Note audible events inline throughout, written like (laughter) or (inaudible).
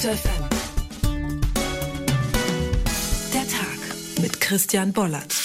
Detektor FM. Der Tag mit Christian Bollert.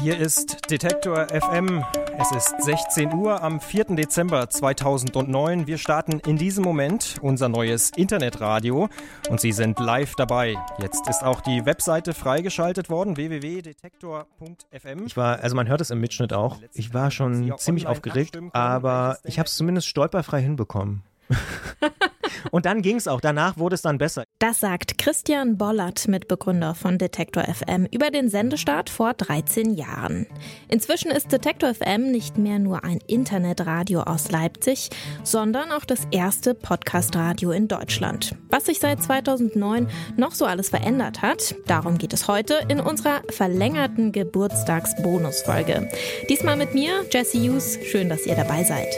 Hier ist Detektor FM. Es ist 16 Uhr am 4. Dezember 2009. Wir starten in diesem Moment unser neues Internetradio und Sie sind live dabei. Jetzt ist auch die Webseite freigeschaltet worden, www.detektor.fm. Ich war, also man hört es im Mitschnitt auch, ich war schon ziemlich aufgeregt, aber ich habe es zumindest stolperfrei hinbekommen. (laughs) Und dann ging es auch. Danach wurde es dann besser. Das sagt Christian Bollert, Mitbegründer von Detektor FM, über den Sendestart vor 13 Jahren. Inzwischen ist Detektor FM nicht mehr nur ein Internetradio aus Leipzig, sondern auch das erste Podcastradio in Deutschland. Was sich seit 2009 noch so alles verändert hat, darum geht es heute in unserer verlängerten Geburtstagsbonusfolge. Diesmal mit mir, Jesse Hughes. Schön, dass ihr dabei seid.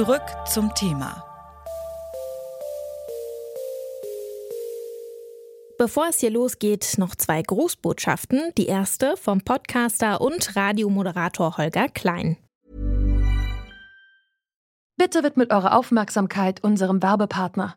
Zurück zum Thema. Bevor es hier losgeht, noch zwei Grußbotschaften. Die erste vom Podcaster und Radiomoderator Holger Klein. Bitte widmet eure Aufmerksamkeit unserem Werbepartner.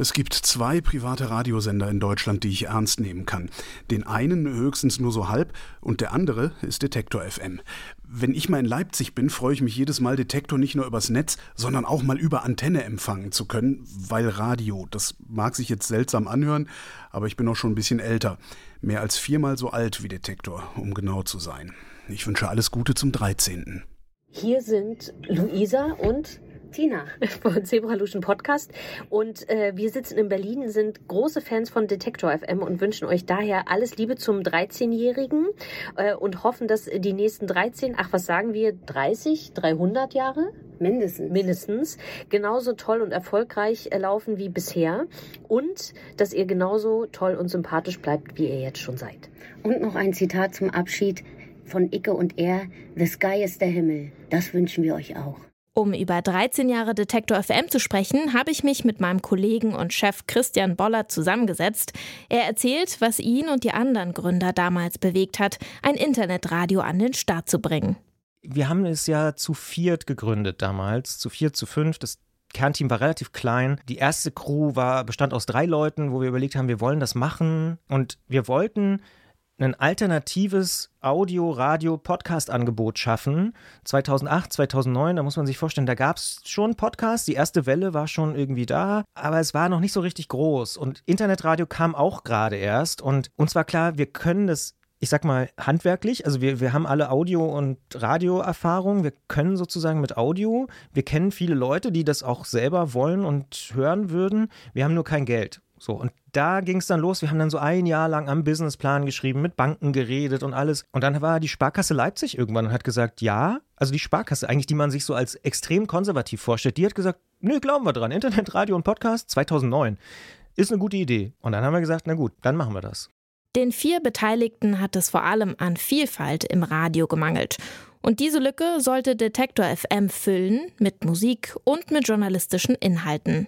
Es gibt zwei private Radiosender in Deutschland, die ich ernst nehmen kann. Den einen höchstens nur so halb und der andere ist Detektor FM. Wenn ich mal in Leipzig bin, freue ich mich jedes Mal, Detektor nicht nur übers Netz, sondern auch mal über Antenne empfangen zu können, weil Radio, das mag sich jetzt seltsam anhören, aber ich bin auch schon ein bisschen älter. Mehr als viermal so alt wie Detektor, um genau zu sein. Ich wünsche alles Gute zum 13. Hier sind Luisa und Tina (laughs) von Zebraluschen Podcast. Und äh, wir sitzen in Berlin, sind große Fans von Detektor FM und wünschen euch daher alles Liebe zum 13-Jährigen äh, und hoffen, dass die nächsten 13, ach was sagen wir, 30, 300 Jahre? Mindestens. Mindestens. Genauso toll und erfolgreich äh, laufen wie bisher. Und dass ihr genauso toll und sympathisch bleibt, wie ihr jetzt schon seid. Und noch ein Zitat zum Abschied von Icke und er. The sky ist der Himmel. Das wünschen wir euch auch. Um über 13 Jahre Detektor FM zu sprechen, habe ich mich mit meinem Kollegen und Chef Christian Boller zusammengesetzt. Er erzählt, was ihn und die anderen Gründer damals bewegt hat, ein Internetradio an den Start zu bringen. Wir haben es ja zu viert gegründet damals, zu vier, zu fünf. Das Kernteam war relativ klein. Die erste Crew war, bestand aus drei Leuten, wo wir überlegt haben, wir wollen das machen. Und wir wollten ein alternatives Audio-, Radio-, Podcast-Angebot schaffen. 2008, 2009, da muss man sich vorstellen, da gab es schon Podcasts. Die erste Welle war schon irgendwie da, aber es war noch nicht so richtig groß. Und Internetradio kam auch gerade erst. Und uns war klar, wir können das ich sag mal, handwerklich. Also wir, wir haben alle Audio- und Radioerfahrung. Wir können sozusagen mit Audio. Wir kennen viele Leute, die das auch selber wollen und hören würden. Wir haben nur kein Geld. So, und da ging es dann los. Wir haben dann so ein Jahr lang am Businessplan geschrieben, mit Banken geredet und alles. Und dann war die Sparkasse Leipzig irgendwann und hat gesagt, ja, also die Sparkasse, eigentlich, die man sich so als extrem konservativ vorstellt, die hat gesagt, nö, glauben wir dran. Internet, Radio und Podcast 2009 ist eine gute Idee. Und dann haben wir gesagt, na gut, dann machen wir das. Den vier Beteiligten hat es vor allem an Vielfalt im Radio gemangelt. Und diese Lücke sollte Detektor FM füllen mit Musik und mit journalistischen Inhalten.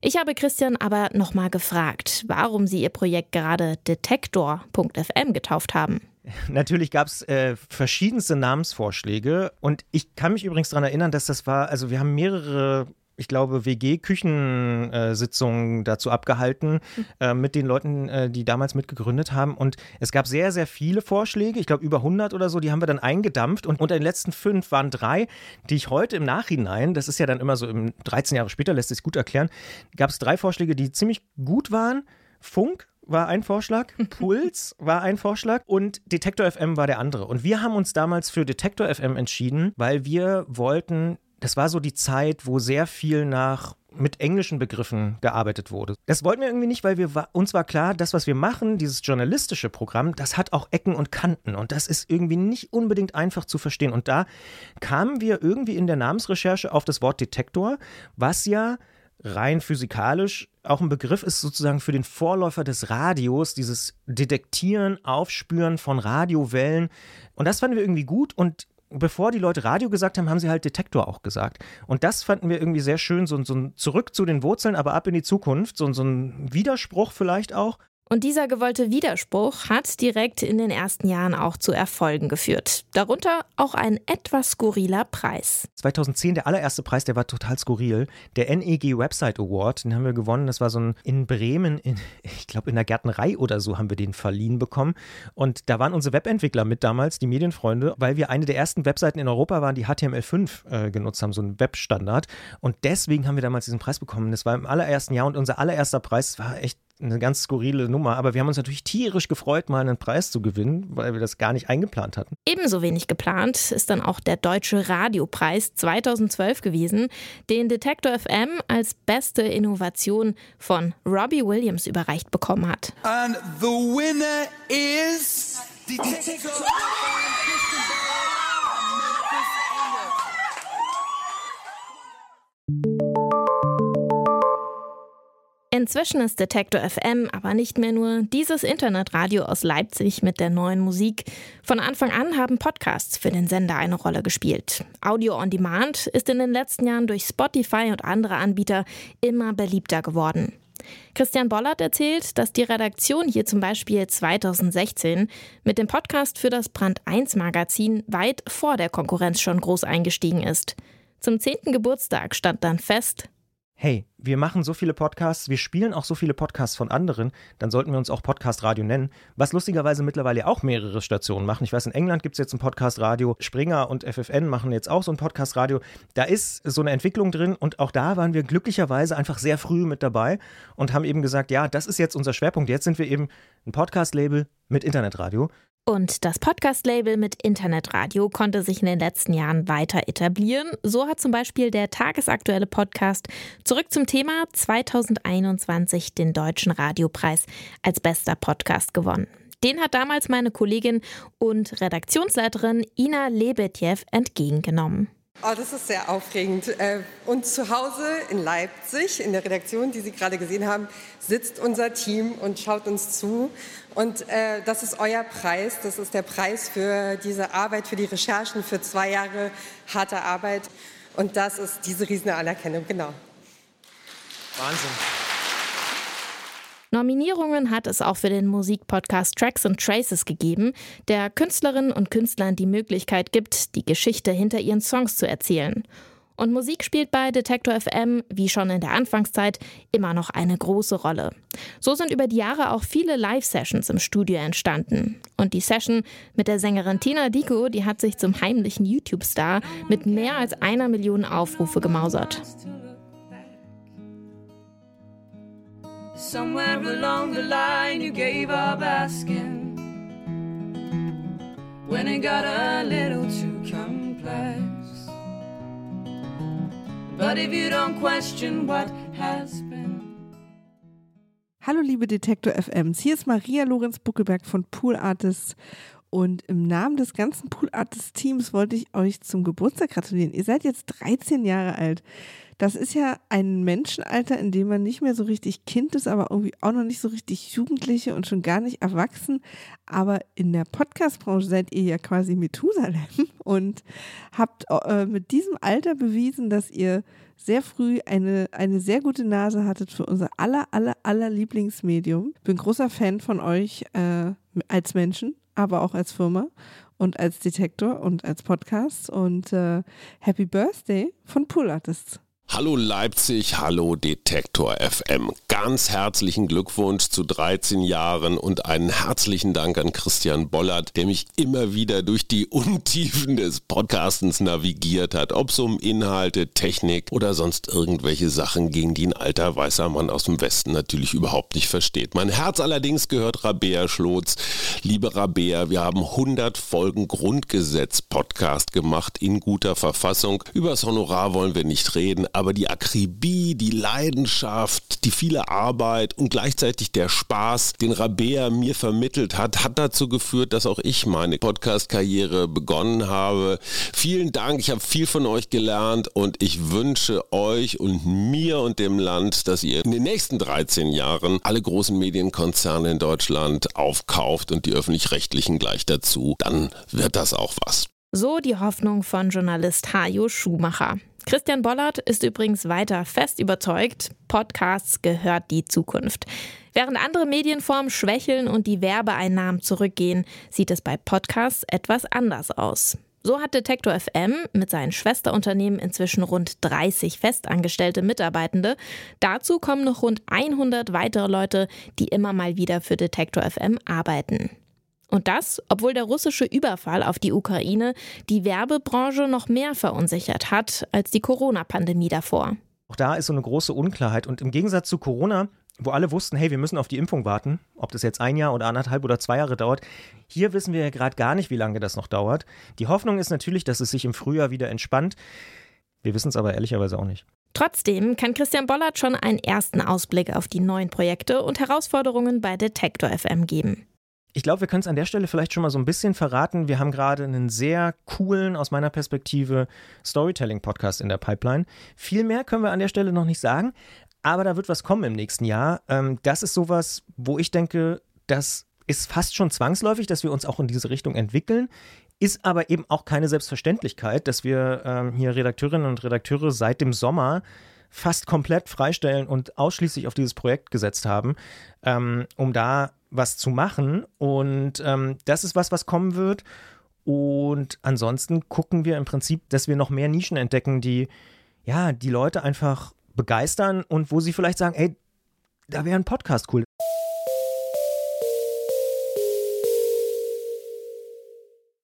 Ich habe Christian aber nochmal gefragt, warum sie ihr Projekt gerade Detektor.fm getauft haben. (laughs) Natürlich gab es äh, verschiedenste Namensvorschläge und ich kann mich übrigens daran erinnern, dass das war, also wir haben mehrere ich glaube, WG-Küchensitzungen dazu abgehalten mhm. äh, mit den Leuten, äh, die damals mitgegründet haben. Und es gab sehr, sehr viele Vorschläge, ich glaube über 100 oder so, die haben wir dann eingedampft. Und unter den letzten fünf waren drei, die ich heute im Nachhinein, das ist ja dann immer so, im 13 Jahre später lässt sich gut erklären, gab es drei Vorschläge, die ziemlich gut waren. Funk, war ein Vorschlag, (laughs) Puls war ein Vorschlag und Detektor FM war der andere. Und wir haben uns damals für Detektor FM entschieden, weil wir wollten das war so die Zeit, wo sehr viel nach mit englischen Begriffen gearbeitet wurde. Das wollten wir irgendwie nicht, weil wir uns war klar, das, was wir machen, dieses journalistische Programm, das hat auch Ecken und Kanten und das ist irgendwie nicht unbedingt einfach zu verstehen. Und da kamen wir irgendwie in der Namensrecherche auf das Wort Detektor, was ja rein physikalisch auch ein Begriff ist sozusagen für den Vorläufer des Radios, dieses Detektieren, Aufspüren von Radiowellen. Und das fanden wir irgendwie gut und bevor die Leute Radio gesagt haben, haben sie halt Detektor auch gesagt. Und das fanden wir irgendwie sehr schön, so, so ein Zurück zu den Wurzeln, aber ab in die Zukunft, so, so ein Widerspruch vielleicht auch. Und dieser gewollte Widerspruch hat direkt in den ersten Jahren auch zu Erfolgen geführt. Darunter auch ein etwas skurriler Preis. 2010 der allererste Preis, der war total skurril. Der NEG Website Award, den haben wir gewonnen. Das war so ein in Bremen, in, ich glaube in der Gärtnerei oder so haben wir den verliehen bekommen. Und da waren unsere Webentwickler mit damals, die Medienfreunde, weil wir eine der ersten Webseiten in Europa waren, die HTML5 äh, genutzt haben, so ein Webstandard. Und deswegen haben wir damals diesen Preis bekommen. Das war im allerersten Jahr und unser allererster Preis war echt eine ganz skurrile Nummer, aber wir haben uns natürlich tierisch gefreut, mal einen Preis zu gewinnen, weil wir das gar nicht eingeplant hatten. Ebenso wenig geplant ist dann auch der Deutsche Radiopreis 2012 gewesen, den Detektor FM als beste Innovation von Robbie Williams überreicht bekommen hat. And the winner is Detektor Inzwischen ist Detektor FM aber nicht mehr nur dieses Internetradio aus Leipzig mit der neuen Musik. Von Anfang an haben Podcasts für den Sender eine Rolle gespielt. Audio on Demand ist in den letzten Jahren durch Spotify und andere Anbieter immer beliebter geworden. Christian Bollert erzählt, dass die Redaktion hier zum Beispiel 2016 mit dem Podcast für das Brand 1 Magazin weit vor der Konkurrenz schon groß eingestiegen ist. Zum 10. Geburtstag stand dann fest, hey, wir machen so viele Podcasts, wir spielen auch so viele Podcasts von anderen, dann sollten wir uns auch Podcast Radio nennen, was lustigerweise mittlerweile auch mehrere Stationen machen. Ich weiß, in England gibt es jetzt ein Podcast Radio, Springer und FFN machen jetzt auch so ein Podcast Radio. Da ist so eine Entwicklung drin und auch da waren wir glücklicherweise einfach sehr früh mit dabei und haben eben gesagt, ja, das ist jetzt unser Schwerpunkt. Jetzt sind wir eben ein Podcast-Label mit Internetradio. Und das Podcast-Label mit Internetradio konnte sich in den letzten Jahren weiter etablieren. So hat zum Beispiel der tagesaktuelle Podcast zurück zum Thema 2021 den Deutschen Radiopreis als bester Podcast gewonnen. Den hat damals meine Kollegin und Redaktionsleiterin Ina Lebetjew entgegengenommen. Oh, das ist sehr aufregend. Äh, und zu Hause in Leipzig, in der Redaktion, die Sie gerade gesehen haben, sitzt unser Team und schaut uns zu. Und äh, das ist euer Preis. Das ist der Preis für diese Arbeit, für die Recherchen, für zwei Jahre harte Arbeit. Und das ist diese riesige Anerkennung, genau. Wahnsinn. Nominierungen hat es auch für den Musikpodcast Tracks and Traces gegeben, der Künstlerinnen und Künstlern die Möglichkeit gibt, die Geschichte hinter ihren Songs zu erzählen. Und Musik spielt bei Detector FM, wie schon in der Anfangszeit, immer noch eine große Rolle. So sind über die Jahre auch viele Live-Sessions im Studio entstanden. Und die Session mit der Sängerin Tina Dico, die hat sich zum heimlichen YouTube-Star mit mehr als einer Million Aufrufe gemausert. Somewhere along the line you gave up asking. When it got a little too complex. But if you don't question what has been. Hallo liebe Detektor FMs, hier ist Maria Lorenz Buckelberg von Pool Artists. Und im Namen des ganzen Pool Artists Teams wollte ich euch zum Geburtstag gratulieren. Ihr seid jetzt 13 Jahre alt. Das ist ja ein Menschenalter, in dem man nicht mehr so richtig Kind ist, aber irgendwie auch noch nicht so richtig Jugendliche und schon gar nicht erwachsen. Aber in der Podcast-Branche seid ihr ja quasi Methusalem (laughs) und habt äh, mit diesem Alter bewiesen, dass ihr sehr früh eine, eine sehr gute Nase hattet für unser aller, aller, aller Lieblingsmedium. Bin großer Fan von euch äh, als Menschen, aber auch als Firma und als Detektor und als Podcast. Und äh, Happy Birthday von Pool Artists. Hallo Leipzig, hallo Detektor FM. Ganz herzlichen Glückwunsch zu 13 Jahren und einen herzlichen Dank an Christian Bollert, der mich immer wieder durch die (laughs) Untiefen des Podcastens navigiert hat, ob es um Inhalte, Technik oder sonst irgendwelche Sachen ging, die ein alter weißer Mann aus dem Westen natürlich überhaupt nicht versteht. Mein Herz allerdings gehört Rabea Schlotz. Liebe Rabea, wir haben 100 Folgen Grundgesetz Podcast gemacht in guter Verfassung. Übers Honorar wollen wir nicht reden, aber die Akribie, die Leidenschaft, die viele Arbeit und gleichzeitig der Spaß, den Rabea mir vermittelt hat, hat dazu geführt, dass auch ich meine Podcast-Karriere begonnen habe. Vielen Dank, ich habe viel von euch gelernt und ich wünsche euch und mir und dem Land, dass ihr in den nächsten 13 Jahren alle großen Medienkonzerne in Deutschland aufkauft und die öffentlich-rechtlichen gleich dazu. Dann wird das auch was. So die Hoffnung von Journalist Hajo Schumacher. Christian Bollert ist übrigens weiter fest überzeugt, Podcasts gehört die Zukunft. Während andere Medienformen schwächeln und die Werbeeinnahmen zurückgehen, sieht es bei Podcasts etwas anders aus. So hat Detektor FM mit seinen Schwesterunternehmen inzwischen rund 30 festangestellte Mitarbeitende. Dazu kommen noch rund 100 weitere Leute, die immer mal wieder für Detektor FM arbeiten. Und das, obwohl der russische Überfall auf die Ukraine die Werbebranche noch mehr verunsichert hat als die Corona-Pandemie davor. Auch da ist so eine große Unklarheit. Und im Gegensatz zu Corona, wo alle wussten, hey, wir müssen auf die Impfung warten, ob das jetzt ein Jahr oder anderthalb oder zwei Jahre dauert, hier wissen wir ja gerade gar nicht, wie lange das noch dauert. Die Hoffnung ist natürlich, dass es sich im Frühjahr wieder entspannt. Wir wissen es aber ehrlicherweise auch nicht. Trotzdem kann Christian Bollert schon einen ersten Ausblick auf die neuen Projekte und Herausforderungen bei Detektor FM geben. Ich glaube, wir können es an der Stelle vielleicht schon mal so ein bisschen verraten. Wir haben gerade einen sehr coolen, aus meiner Perspektive, Storytelling-Podcast in der Pipeline. Viel mehr können wir an der Stelle noch nicht sagen, aber da wird was kommen im nächsten Jahr. Ähm, das ist sowas, wo ich denke, das ist fast schon zwangsläufig, dass wir uns auch in diese Richtung entwickeln. Ist aber eben auch keine Selbstverständlichkeit, dass wir ähm, hier Redakteurinnen und Redakteure seit dem Sommer fast komplett freistellen und ausschließlich auf dieses Projekt gesetzt haben, ähm, um da was zu machen. Und ähm, das ist was, was kommen wird. Und ansonsten gucken wir im Prinzip, dass wir noch mehr Nischen entdecken, die ja die Leute einfach begeistern und wo sie vielleicht sagen, ey, da wäre ein Podcast cool.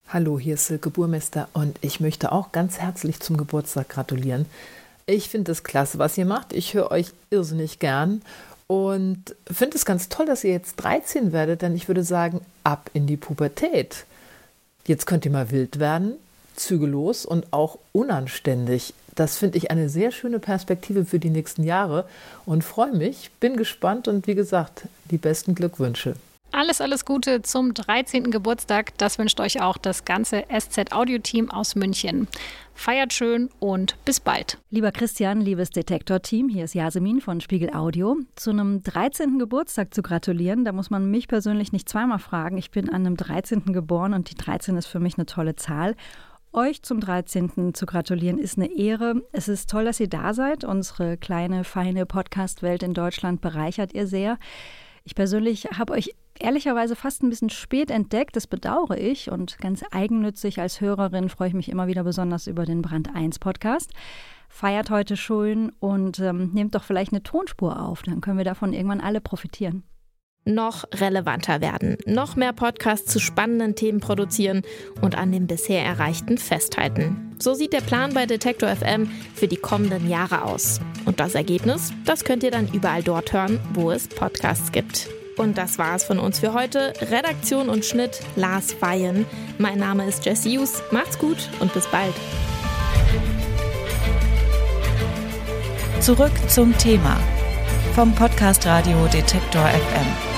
Hallo, hier ist Silke Burmester und ich möchte auch ganz herzlich zum Geburtstag gratulieren. Ich finde es klasse, was ihr macht. Ich höre euch irrsinnig gern und finde es ganz toll, dass ihr jetzt 13 werdet, denn ich würde sagen, ab in die Pubertät. Jetzt könnt ihr mal wild werden, zügellos und auch unanständig. Das finde ich eine sehr schöne Perspektive für die nächsten Jahre und freue mich, bin gespannt und wie gesagt, die besten Glückwünsche. Alles, alles Gute zum 13. Geburtstag. Das wünscht euch auch das ganze SZ Audio Team aus München. Feiert schön und bis bald. Lieber Christian, liebes Detektor-Team, hier ist Jasemin von Spiegel Audio. Zu einem 13. Geburtstag zu gratulieren, da muss man mich persönlich nicht zweimal fragen. Ich bin an einem 13. geboren und die 13 ist für mich eine tolle Zahl. Euch zum 13. zu gratulieren ist eine Ehre. Es ist toll, dass ihr da seid. Unsere kleine, feine Podcast-Welt in Deutschland bereichert ihr sehr. Ich persönlich habe euch ehrlicherweise fast ein bisschen spät entdeckt. Das bedauere ich und ganz eigennützig als Hörerin freue ich mich immer wieder besonders über den Brand 1 Podcast. Feiert heute schön und ähm, nehmt doch vielleicht eine Tonspur auf, dann können wir davon irgendwann alle profitieren. Noch relevanter werden, noch mehr Podcasts zu spannenden Themen produzieren und an dem bisher Erreichten festhalten. So sieht der Plan bei Detektor FM für die kommenden Jahre aus. Und das Ergebnis, das könnt ihr dann überall dort hören, wo es Podcasts gibt. Und das war es von uns für heute. Redaktion und Schnitt Lars Feyen. Mein Name ist Jesse Hughes. Macht's gut und bis bald. Zurück zum Thema vom Podcast Radio Detektor FM.